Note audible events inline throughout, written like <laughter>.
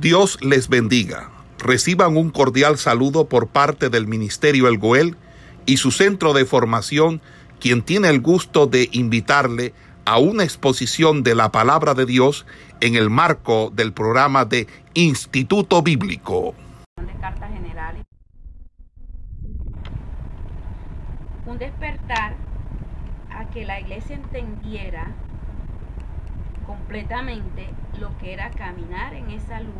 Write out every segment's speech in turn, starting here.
Dios les bendiga. Reciban un cordial saludo por parte del Ministerio El Goel y su centro de formación, quien tiene el gusto de invitarle a una exposición de la palabra de Dios en el marco del programa de Instituto Bíblico. Un despertar a que la iglesia entendiera completamente lo que era caminar en esa luz,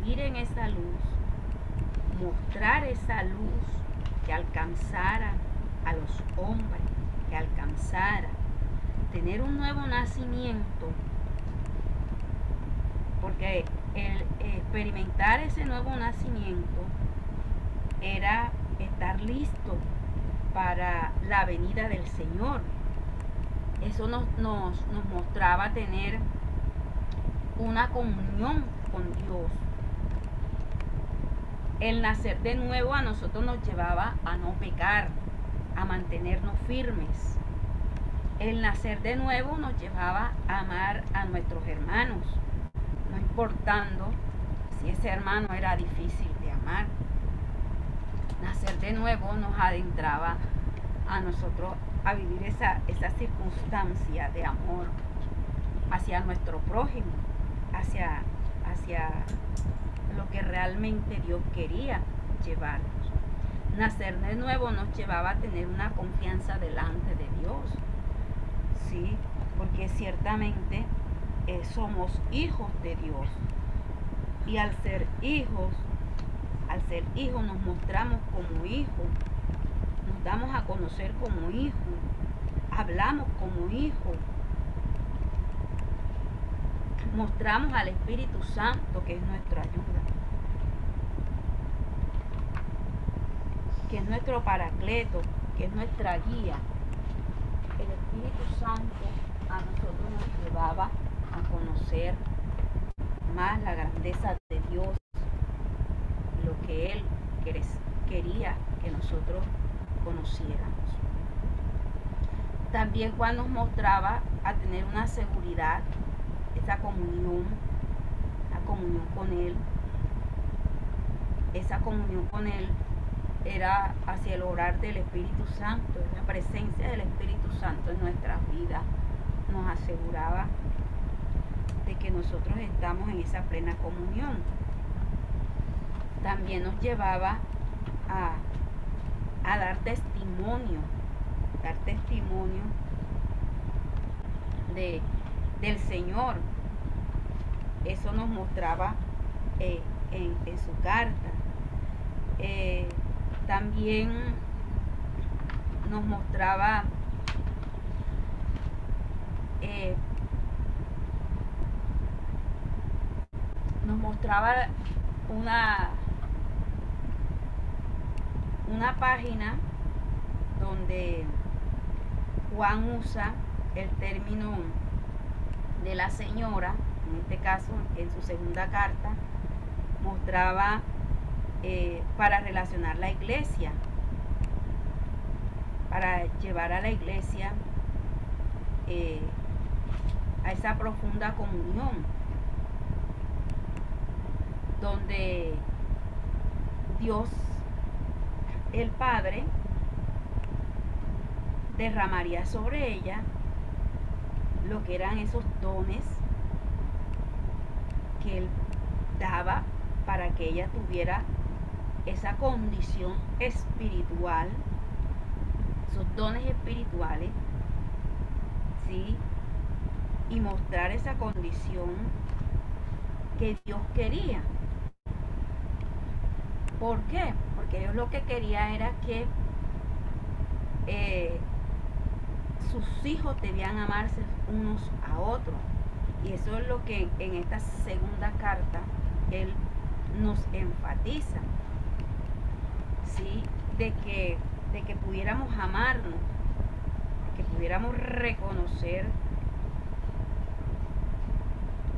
vivir en esa luz, mostrar esa luz que alcanzara a los hombres, que alcanzara tener un nuevo nacimiento, porque el experimentar ese nuevo nacimiento era estar listo para la venida del Señor. Eso nos, nos, nos mostraba tener una comunión con Dios. El nacer de nuevo a nosotros nos llevaba a no pecar, a mantenernos firmes. El nacer de nuevo nos llevaba a amar a nuestros hermanos, no importando si ese hermano era difícil de amar. Nacer de nuevo nos adentraba a nosotros a vivir esa, esa circunstancia de amor hacia nuestro prójimo, hacia, hacia lo que realmente Dios quería llevarnos. Nacer de nuevo nos llevaba a tener una confianza delante de Dios, ¿sí? Porque ciertamente eh, somos hijos de Dios. Y al ser hijos, al ser hijos nos mostramos como hijos, damos a conocer como hijos, hablamos como hijos, mostramos al Espíritu Santo que es nuestra ayuda, que es nuestro paracleto, que es nuestra guía. El Espíritu Santo a nosotros nos llevaba a conocer más la grandeza de Dios, lo que Él quería que nosotros conociéramos. También Juan nos mostraba a tener una seguridad esa comunión, la comunión con Él, esa comunión con Él era hacia el orar del Espíritu Santo, la presencia del Espíritu Santo en nuestras vidas nos aseguraba de que nosotros estamos en esa plena comunión. También nos llevaba a, dar testimonio, dar testimonio de del Señor. Eso nos mostraba eh, en, su carta. Eh, también nos mostraba eh, nos mostraba una una página donde Juan usa el término de la señora, en este caso en su segunda carta, mostraba eh, para relacionar la iglesia, para llevar a la iglesia eh, a esa profunda comunión, donde Dios, el Padre, derramaría sobre ella lo que eran esos dones que él daba para que ella tuviera esa condición espiritual, esos dones espirituales, ¿sí? Y mostrar esa condición que Dios quería. ¿Por qué? Porque Dios lo que quería era que eh, sus hijos debían amarse unos a otros. Y eso es lo que en esta segunda carta él nos enfatiza. ¿sí? De, que, de que pudiéramos amarnos, que pudiéramos reconocer,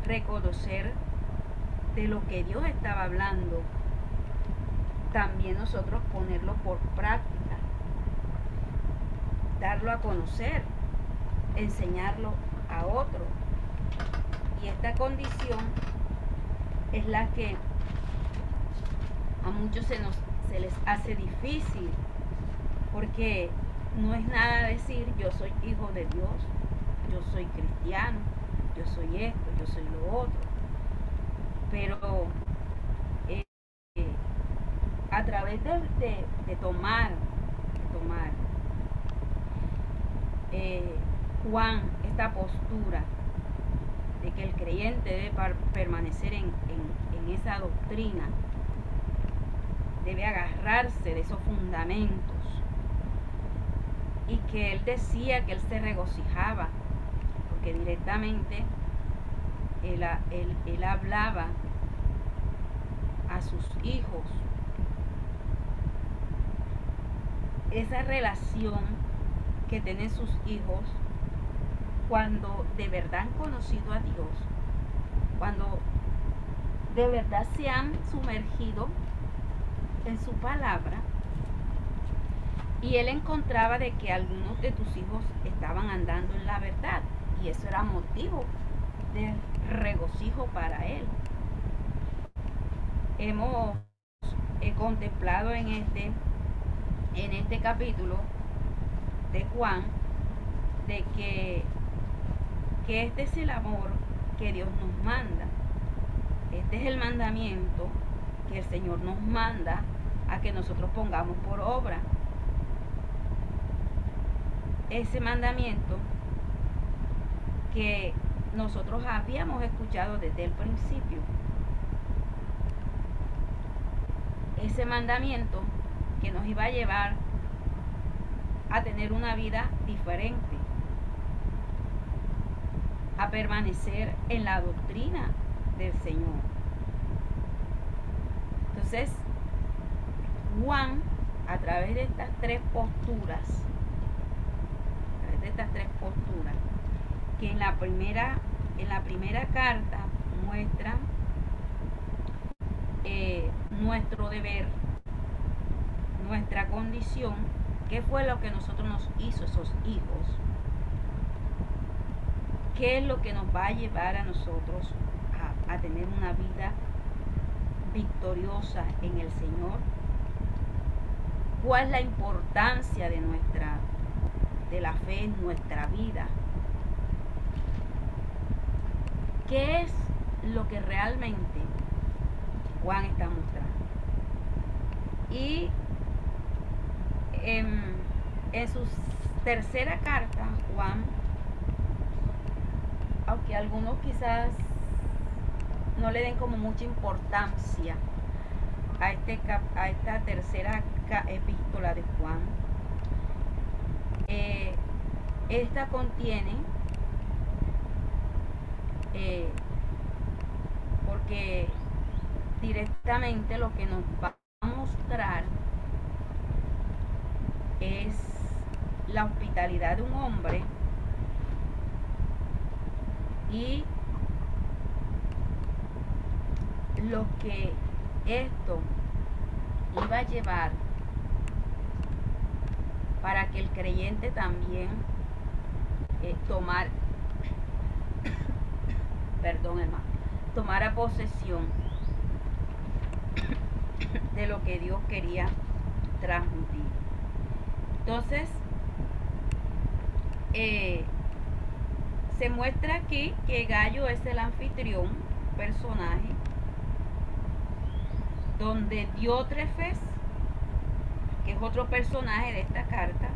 reconocer de lo que Dios estaba hablando, también nosotros ponerlo por práctica darlo a conocer, enseñarlo a otro. Y esta condición es la que a muchos se, nos, se les hace difícil, porque no es nada decir yo soy hijo de Dios, yo soy cristiano, yo soy esto, yo soy lo otro. Pero través de, tomar, de tomar eh, Juan esta postura de que el creyente debe permanecer en, en esa doctrina, debe agarrarse de esos fundamentos y que él decía que él se regocijaba, porque directamente él, él, hablaba a sus hijos. Esa relación que tienen sus hijos cuando de verdad han conocido a Dios, cuando de verdad se han sumergido en su palabra, y él encontraba de que algunos de tus hijos estaban andando en la verdad. Y eso era motivo de regocijo para él. Hemos contemplado en este, en este capítulo de Juan de que, que este es el amor que Dios nos manda. Este es el mandamiento que el Señor nos manda a que nosotros pongamos por obra ese mandamiento que nosotros habíamos escuchado desde el principio. Ese mandamiento que nos iba a llevar a tener una vida diferente, a permanecer en la doctrina del Señor. Entonces, Juan, a través de estas tres posturas, estas tres posturas, que en la primera, en la primera carta muestra eh, nuestro deber, nuestra condición, qué fue lo que nosotros nos hizo esos hijos, qué es lo que nos va a llevar a nosotros a, a tener una vida victoriosa en el Señor, cuál es la importancia de nuestra de la fe en nuestra vida. ¿Qué es lo que realmente Juan está mostrando? Y en, su tercera carta, Juan, aunque algunos quizás no le den como mucha importancia a, este, a esta tercera epístola de Juan, eh, esta contiene, eh, porque directamente lo que nos va a mostrar es la hospitalidad de un hombre y lo que esto iba a llevar para que el creyente también eh, tomar, <coughs> perdón hermano, tomara posesión de lo que Dios quería transmitir. Entonces, eh, se muestra aquí que Gallo es el anfitrión, personaje, donde Diótrefes que es otro personaje de esta carta,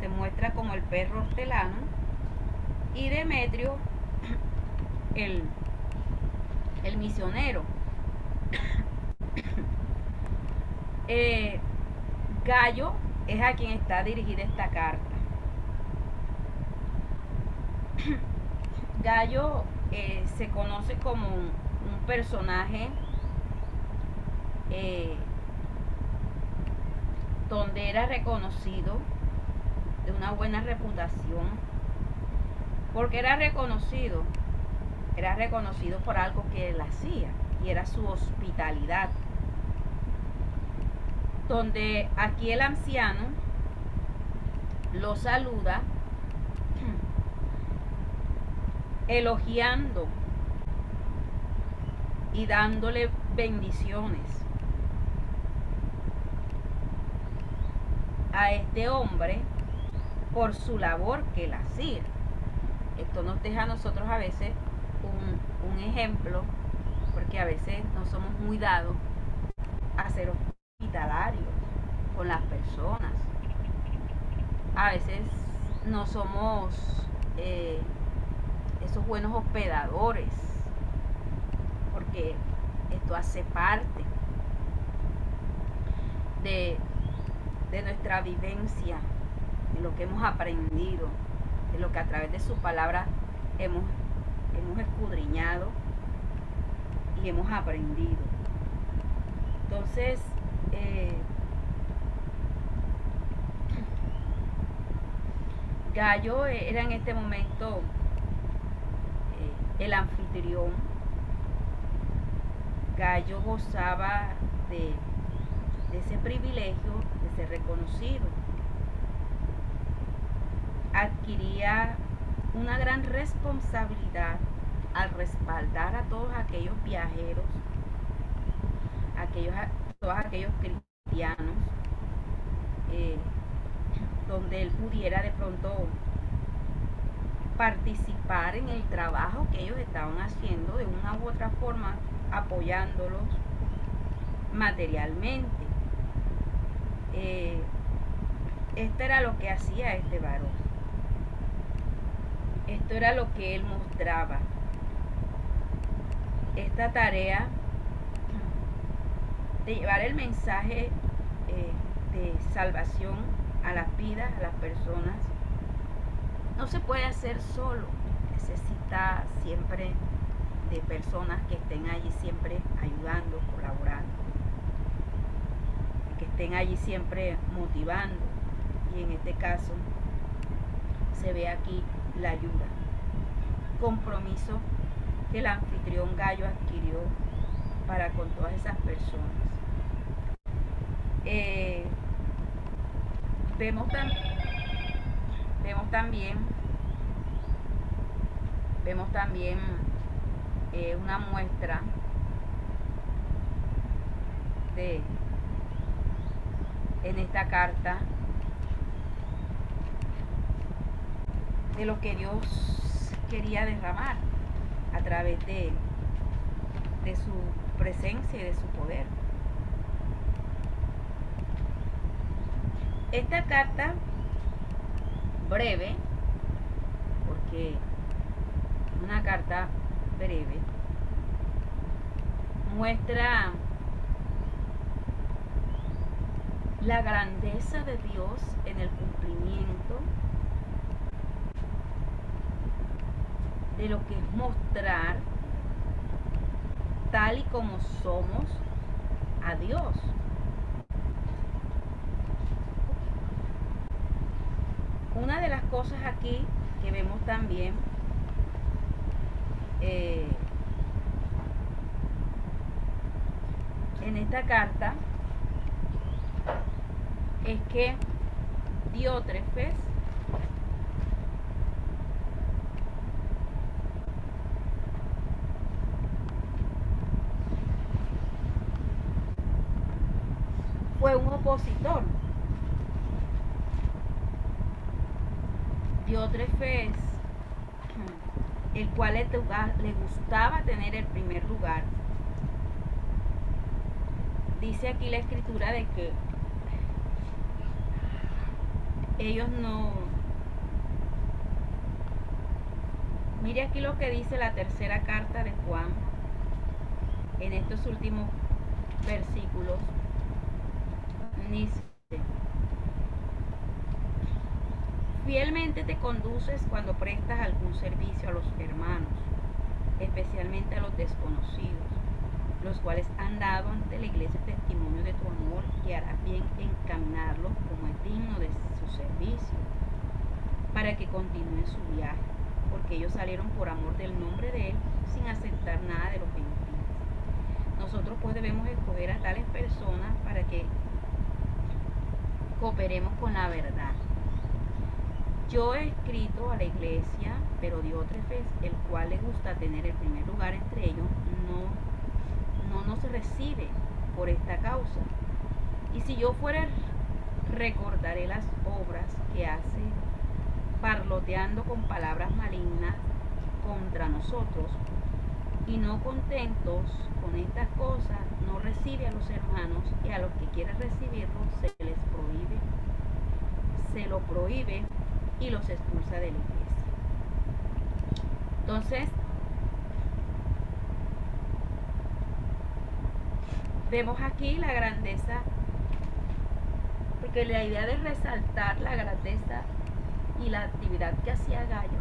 se muestra como el perro hortelano, y Demetrio, <clears throat> el, el misionero. <clears throat> Eh, Gallo es a quien está dirigida esta carta. <clears throat> Gallo eh, se conoce como un, personaje eh, donde era reconocido de una buena reputación, porque era reconocido, era reconocido por algo que él hacía, y era su hospitalidad. Donde aquí el anciano lo saluda <clears throat> elogiando y dándole bendiciones a este hombre por su labor que él hacía. Esto nos deja a nosotros a veces un, ejemplo, porque a veces no somos muy dados a ser hospitalarios con las personas. A veces no somos eh, esos buenos hospedadores, porque esto hace parte de, de nuestra vivencia, de lo que hemos aprendido, de lo que a través de su palabra hemos, hemos escudriñado y hemos aprendido. Entonces, eh, Gallo era en este momento eh, el anfitrión. Gallo gozaba de, ese privilegio de ser reconocido. Adquiría una gran responsabilidad al respaldar a todos aquellos viajeros, aquellos, todos aquellos cristianos eh, donde él pudiera de pronto participar en el trabajo que ellos estaban haciendo de una u otra forma, apoyándolos materialmente. Eh, esto era lo que hacía este varón. Esto era lo que él mostraba. Esta tarea de llevar el mensaje eh, de salvación a las vidas, a las personas. No se puede hacer solo, necesita siempre de personas que estén allí siempre ayudando, colaborando, que estén allí siempre motivando. Y en este caso se ve aquí la ayuda, compromiso que el anfitrión gallo adquirió para con todas esas personas. Eh, vemos, vemos también vemos también eh, una muestra de en esta carta de lo que Dios quería derramar a través de, de su presencia y de su poder. Esta carta breve, porque una carta breve, muestra la grandeza de Dios en el cumplimiento de lo que es mostrar tal y como somos a Dios. Una de las cosas aquí que vemos también eh, en esta carta es que Diótrefes fue un opositor Diótrefes, el cual le, le gustaba tener el primer lugar. Dice aquí la escritura de que ellos no... Mire aquí lo que dice la tercera carta de Juan en estos últimos versículos. Dice, Fielmente te conduces cuando prestas algún servicio a los hermanos, especialmente a los desconocidos, los cuales han dado ante la iglesia testimonio de tu amor y harás bien encaminarlos como es digno de su servicio, para que continúen su viaje, porque ellos salieron por amor del nombre de Él sin aceptar nada de los gentiles. Nosotros pues debemos escoger a tales personas para que cooperemos con la verdad yo he escrito a la iglesia, pero Diótrefes, el cual le gusta tener el primer lugar entre ellos, no recibe por esta causa. Y si yo fuera, recordaré las obras que hace, parloteando con palabras malignas contra nosotros. Y no contentos con estas cosas, no recibe a los hermanos y a los que quieren recibirlos se les prohíbe, se lo prohíbe y los expulsa de la iglesia. Entonces, vemos aquí la grandeza, porque la idea de resaltar la grandeza y la actividad que hacía Gallo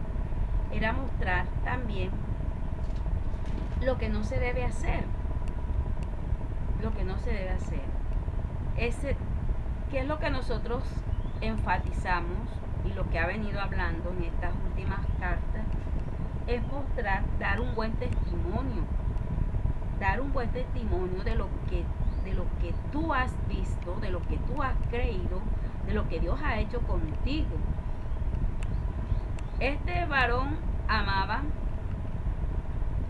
era mostrar también lo que no se debe hacer. Lo que no se debe hacer. Ese, ¿Qué es lo que nosotros enfatizamos y lo que ha venido hablando en estas últimas cartas? Es mostrar, dar un buen testimonio. Dar un buen testimonio de lo que, de lo que tú has visto, de lo que tú has creído, de lo que Dios ha hecho contigo. Este varón amaba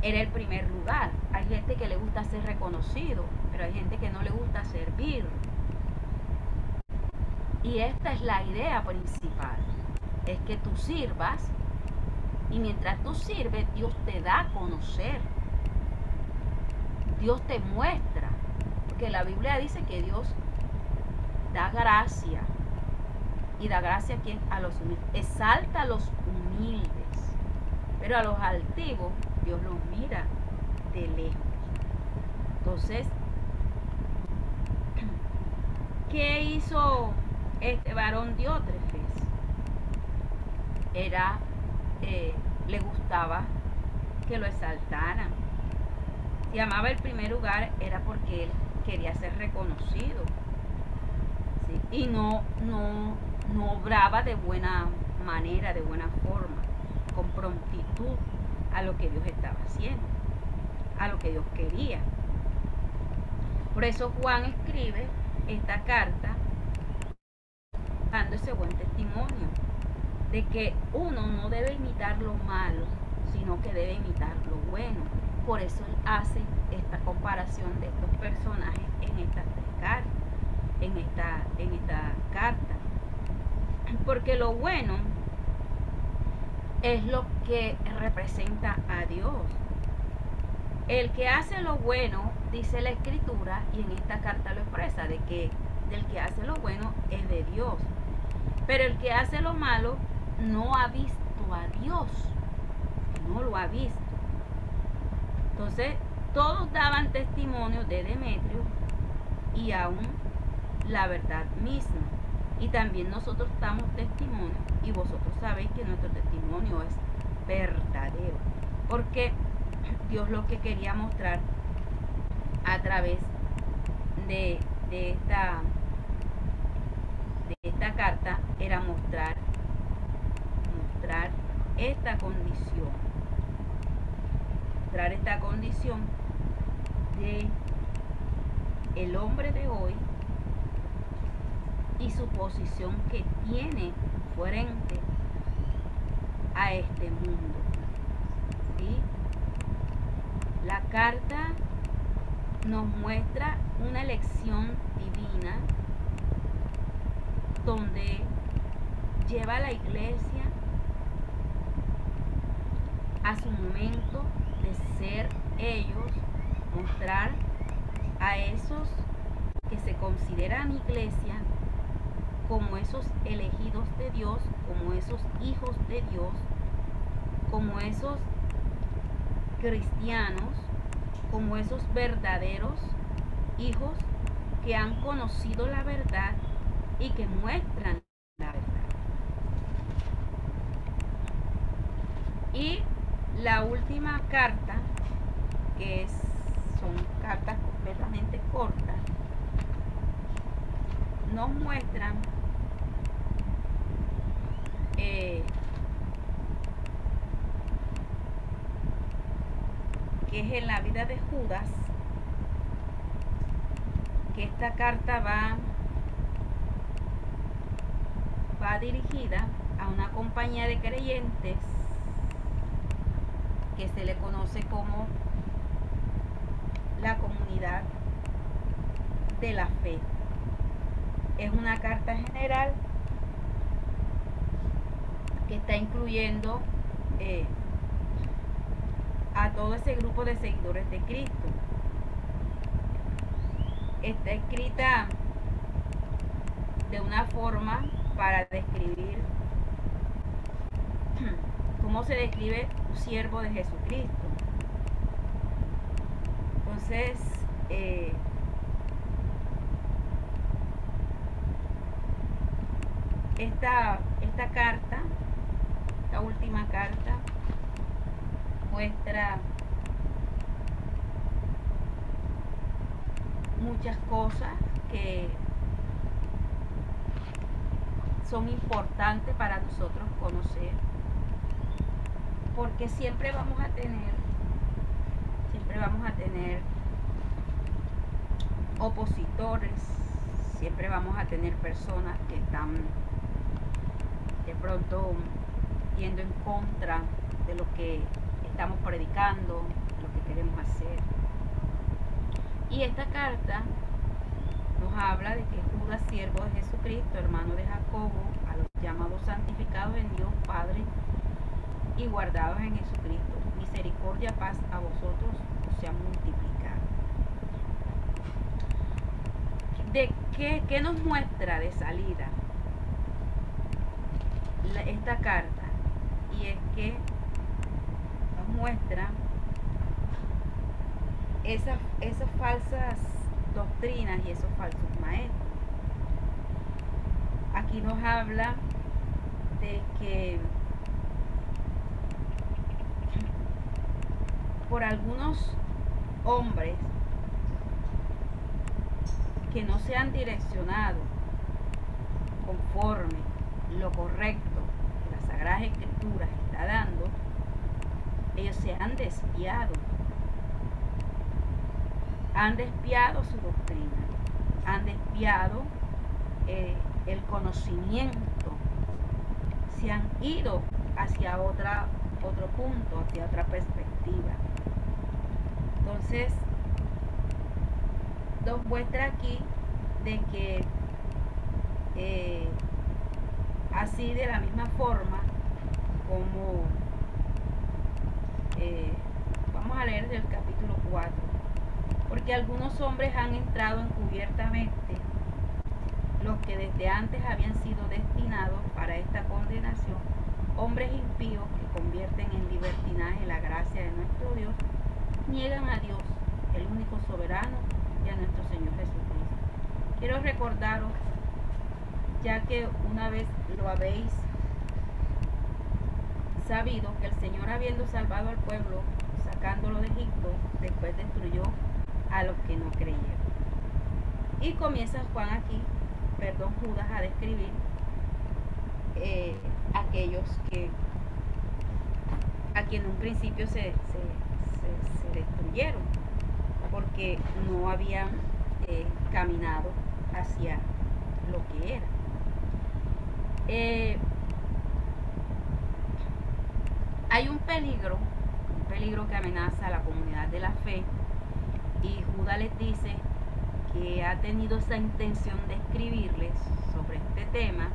era el primer lugar. Hay gente que le gusta ser reconocido, pero hay gente que no le gusta servir. Y esta es la idea principal, es que tú sirvas y mientras tú sirves, Dios te da a conocer. Dios te muestra. Porque la Biblia dice que Dios da gracia. Y da gracia a quien? A los humildes. Exalta a los humildes. Pero a los altivos Dios los mira de lejos. Entonces, <clears throat> ¿qué hizo este varón Diótrefes? Era, eh, le gustaba que lo exaltaran. Si amaba el primer lugar era porque él quería ser reconocido. Y no, no, no obraba de buena manera, de buena forma, con prontitud a lo que Dios estaba haciendo, a lo que Dios quería. Por eso Juan escribe esta carta dando ese buen testimonio de que uno no debe imitar lo malo, sino que debe imitar lo bueno. Por eso él hace esta comparación de estos personajes en estas tres cartas, en esta, en esta carta. Porque lo bueno es lo que representa a Dios. El que hace lo bueno, dice la escritura, y en esta carta lo expresa, de que del que hace lo bueno es de Dios. Pero el que hace lo malo no ha visto a Dios. No lo ha visto. Entonces, todos daban testimonio de Demetrio y aún la verdad misma. Y también nosotros damos testimonio y vosotros sabéis que nuestro testimonio es verdadero. Porque Dios lo que quería mostrar a través de, de esta carta era mostrar mostrar esta condición mostrar esta condición de el hombre de hoy y su posición que tiene frente a este mundo. La carta nos muestra una lección divina donde lleva a la iglesia a su momento de ser ellos, mostrar a esos que se consideran iglesia como esos elegidos de Dios, como esos hijos de Dios, como esos cristianos, como esos verdaderos hijos que han conocido la verdad y que muestran la verdad. Y la última carta, que son cartas completamente cortas, nos muestran eh, que es en la vida de Judas, que esta carta va, dirigida a una compañía de creyentes que se le conoce como la comunidad de la fe. Es una carta general que está incluyendo eh, a todo ese grupo de seguidores de Cristo. Está escrita de una forma para describir cómo se describe un siervo de Jesucristo. Entonces, eh, esta, esta carta, esta última carta, muestra muchas cosas que son importantes para nosotros conocer porque siempre vamos a tener siempre vamos a tener opositores siempre vamos a tener personas que están de pronto yendo en contra de lo que estamos predicando, lo que queremos hacer. Y esta carta nos habla de que Judas, siervo de Jesucristo, hermano de Jacobo, a los llamados santificados en Dios Padre y guardados en Jesucristo. Misericordia, paz a vosotros sean multiplicado. ¿De qué, qué, nos muestra de salida esta carta? Y es que nos muestra esas, esas falsas doctrinas y esos falsos maestros. Aquí nos habla de que por algunos hombres que no se han direccionado conforme lo correcto que la Sagrada Escritura está dando, ellos se han desviado han desviado su doctrina, han desviado eh, el conocimiento, se han ido hacia otra, otro punto, hacia otra perspectiva. Entonces, nos muestra aquí de que eh, así de la misma forma como eh, vamos a leer del capítulo 4 porque algunos hombres han entrado encubiertamente los que desde antes habían sido destinados para esta condenación, hombres impíos que convierten en libertinaje la gracia de nuestro Dios, niegan a Dios, el único soberano, y a nuestro Señor Jesucristo. Quiero recordaros, ya que una vez lo habéis sabido, que el Señor habiendo salvado al pueblo, sacándolo de Egipto, después destruyó a los que no creyeron. Y comienza Juan aquí, perdón, Judas a describir eh, aquellos que a quien en un principio se, destruyeron porque no habían eh, caminado hacia lo que era. Eh, hay un peligro, un peligro que amenaza a la comunidad de la fe y Judas les dice que ha tenido esa intención de escribirles sobre este tema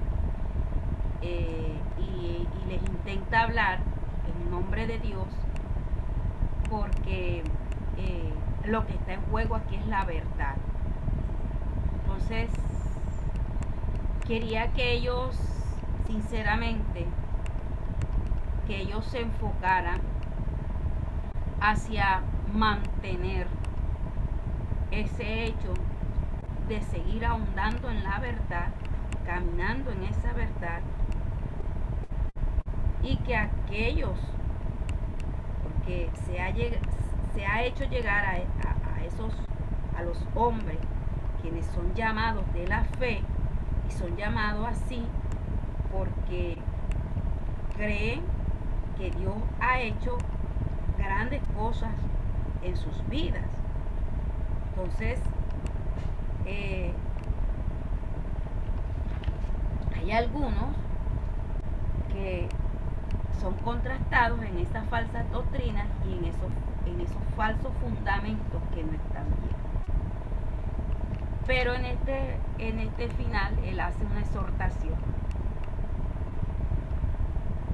eh, y, les intenta hablar en nombre de Dios porque eh, lo que está en juego aquí es la verdad. Entonces, quería que ellos, sinceramente, que ellos se enfocaran hacia mantener ese hecho de seguir ahondando en la verdad, caminando en esa verdad, y que aquellos, porque se ha, se ha hecho llegar a, esos, a los hombres, quienes son llamados de la fe, y son llamados así porque creen que Dios ha hecho grandes cosas en sus vidas. Entonces, eh, hay algunos que son contrastados en esas falsas doctrinas y en esos, en esos falsos fundamentos que no están bien. Pero en este, en este final él hace una exhortación.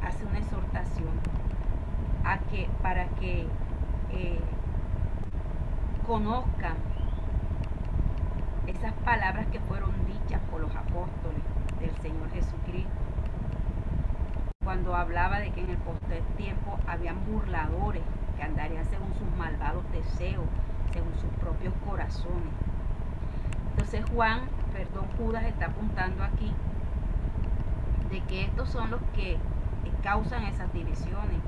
Hace una exhortación a que, para que eh, conozcan esas palabras que fueron dichas por los apóstoles del Señor Jesucristo. Cuando hablaba de que en el posterior tiempo habían burladores que andarían según sus malvados deseos, según sus propios corazones. Entonces Juan, perdón, Judas está apuntando aquí de que estos son los que causan esas divisiones.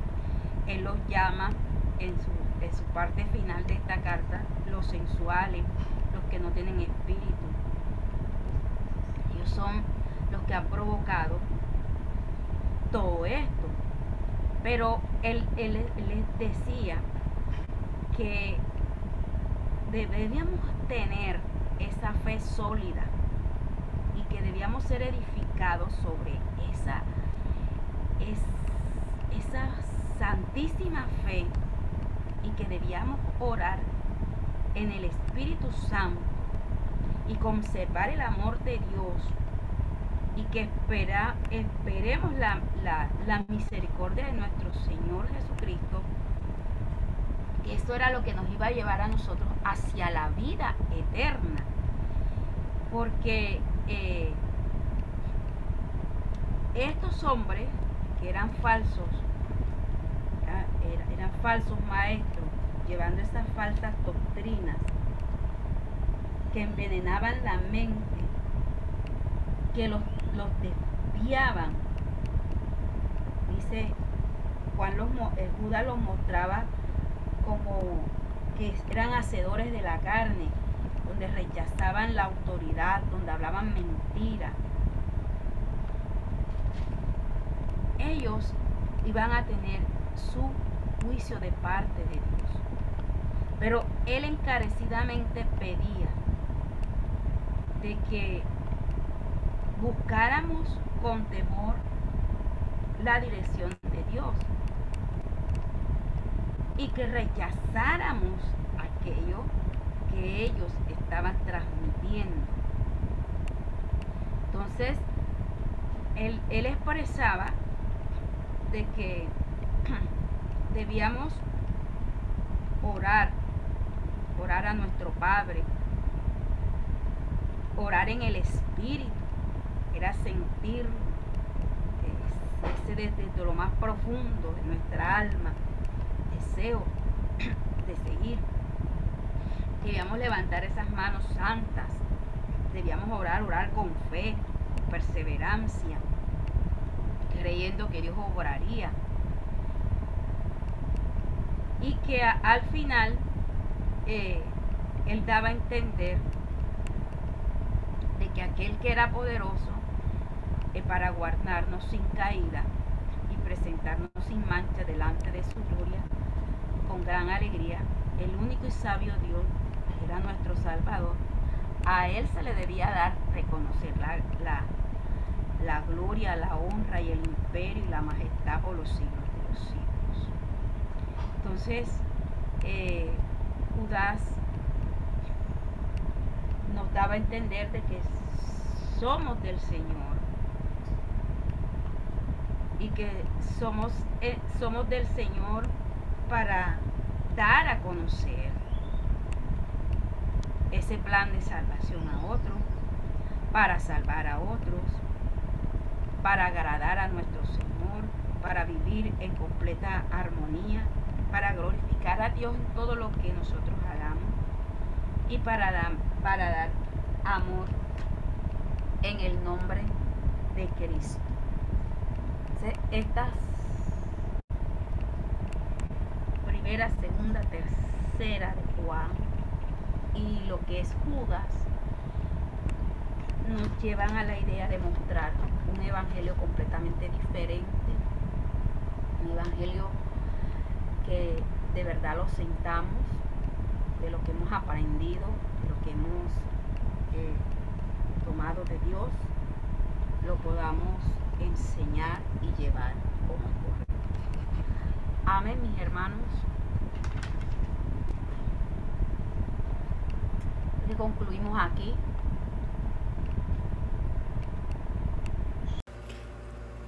Él los llama en su, en su parte final de esta carta los sensuales, los que no tienen espíritu. Ellos son los que han provocado todo esto. Pero él, él, les decía que deberíamos tener esa fe sólida y que debíamos ser edificados sobre esa, esa santísima fe y que debíamos orar en el Espíritu Santo y conservar el amor de Dios y que espera, esperemos la, la misericordia de nuestro Señor Jesucristo, que eso era lo que nos iba a llevar a nosotros hacia la vida eterna. Porque eh, estos hombres que eran falsos, eran, falsos maestros, llevando esas falsas doctrinas que envenenaban la mente, que los, los desviaban. Dice Juan los, el Judas los mostraba como que eran hacedores de la carne, donde rechazaban la autoridad, donde hablaban mentira. Ellos iban a tener su juicio de parte de Dios. Pero él encarecidamente pedía de que buscáramos con temor la dirección de Dios y que rechazáramos aquello que ellos estaban transmitiendo. Entonces, él, él expresaba de que <clears throat> debíamos orar, orar a nuestro Padre, orar en el Espíritu, era sentir ese desde lo más profundo de nuestra alma, deseo <clears throat> de seguir. Debíamos levantar esas manos santas, debíamos orar, orar con fe, con perseverancia, creyendo que Dios obraría. Y que al final eh, Él daba a entender de que aquel que era poderoso es para guardarnos sin caída y presentarnos sin mancha delante de su gloria con gran alegría, el único y sabio Dios era nuestro Salvador, a Él se le debía dar reconocer la, la, gloria, la honra y el imperio y la majestad por los siglos de los siglos. Entonces, eh, Judas nos daba a entender de que somos del Señor y que somos, eh, somos del Señor para dar a conocer ese plan de salvación a otros, para salvar a otros, para agradar a nuestro Señor, para vivir en completa armonía, para glorificar a Dios en todo lo que nosotros hagamos y para dar, para dar amor en el nombre de Cristo. Estas primera, segunda, tercera de Juan y lo que es Judas nos llevan a la idea de mostrar un evangelio completamente diferente, un evangelio que de verdad lo sentamos de lo que hemos aprendido, de lo que hemos eh, tomado de Dios, lo podamos enseñar y llevar como correcto. Amén, mis hermanos. que concluimos aquí.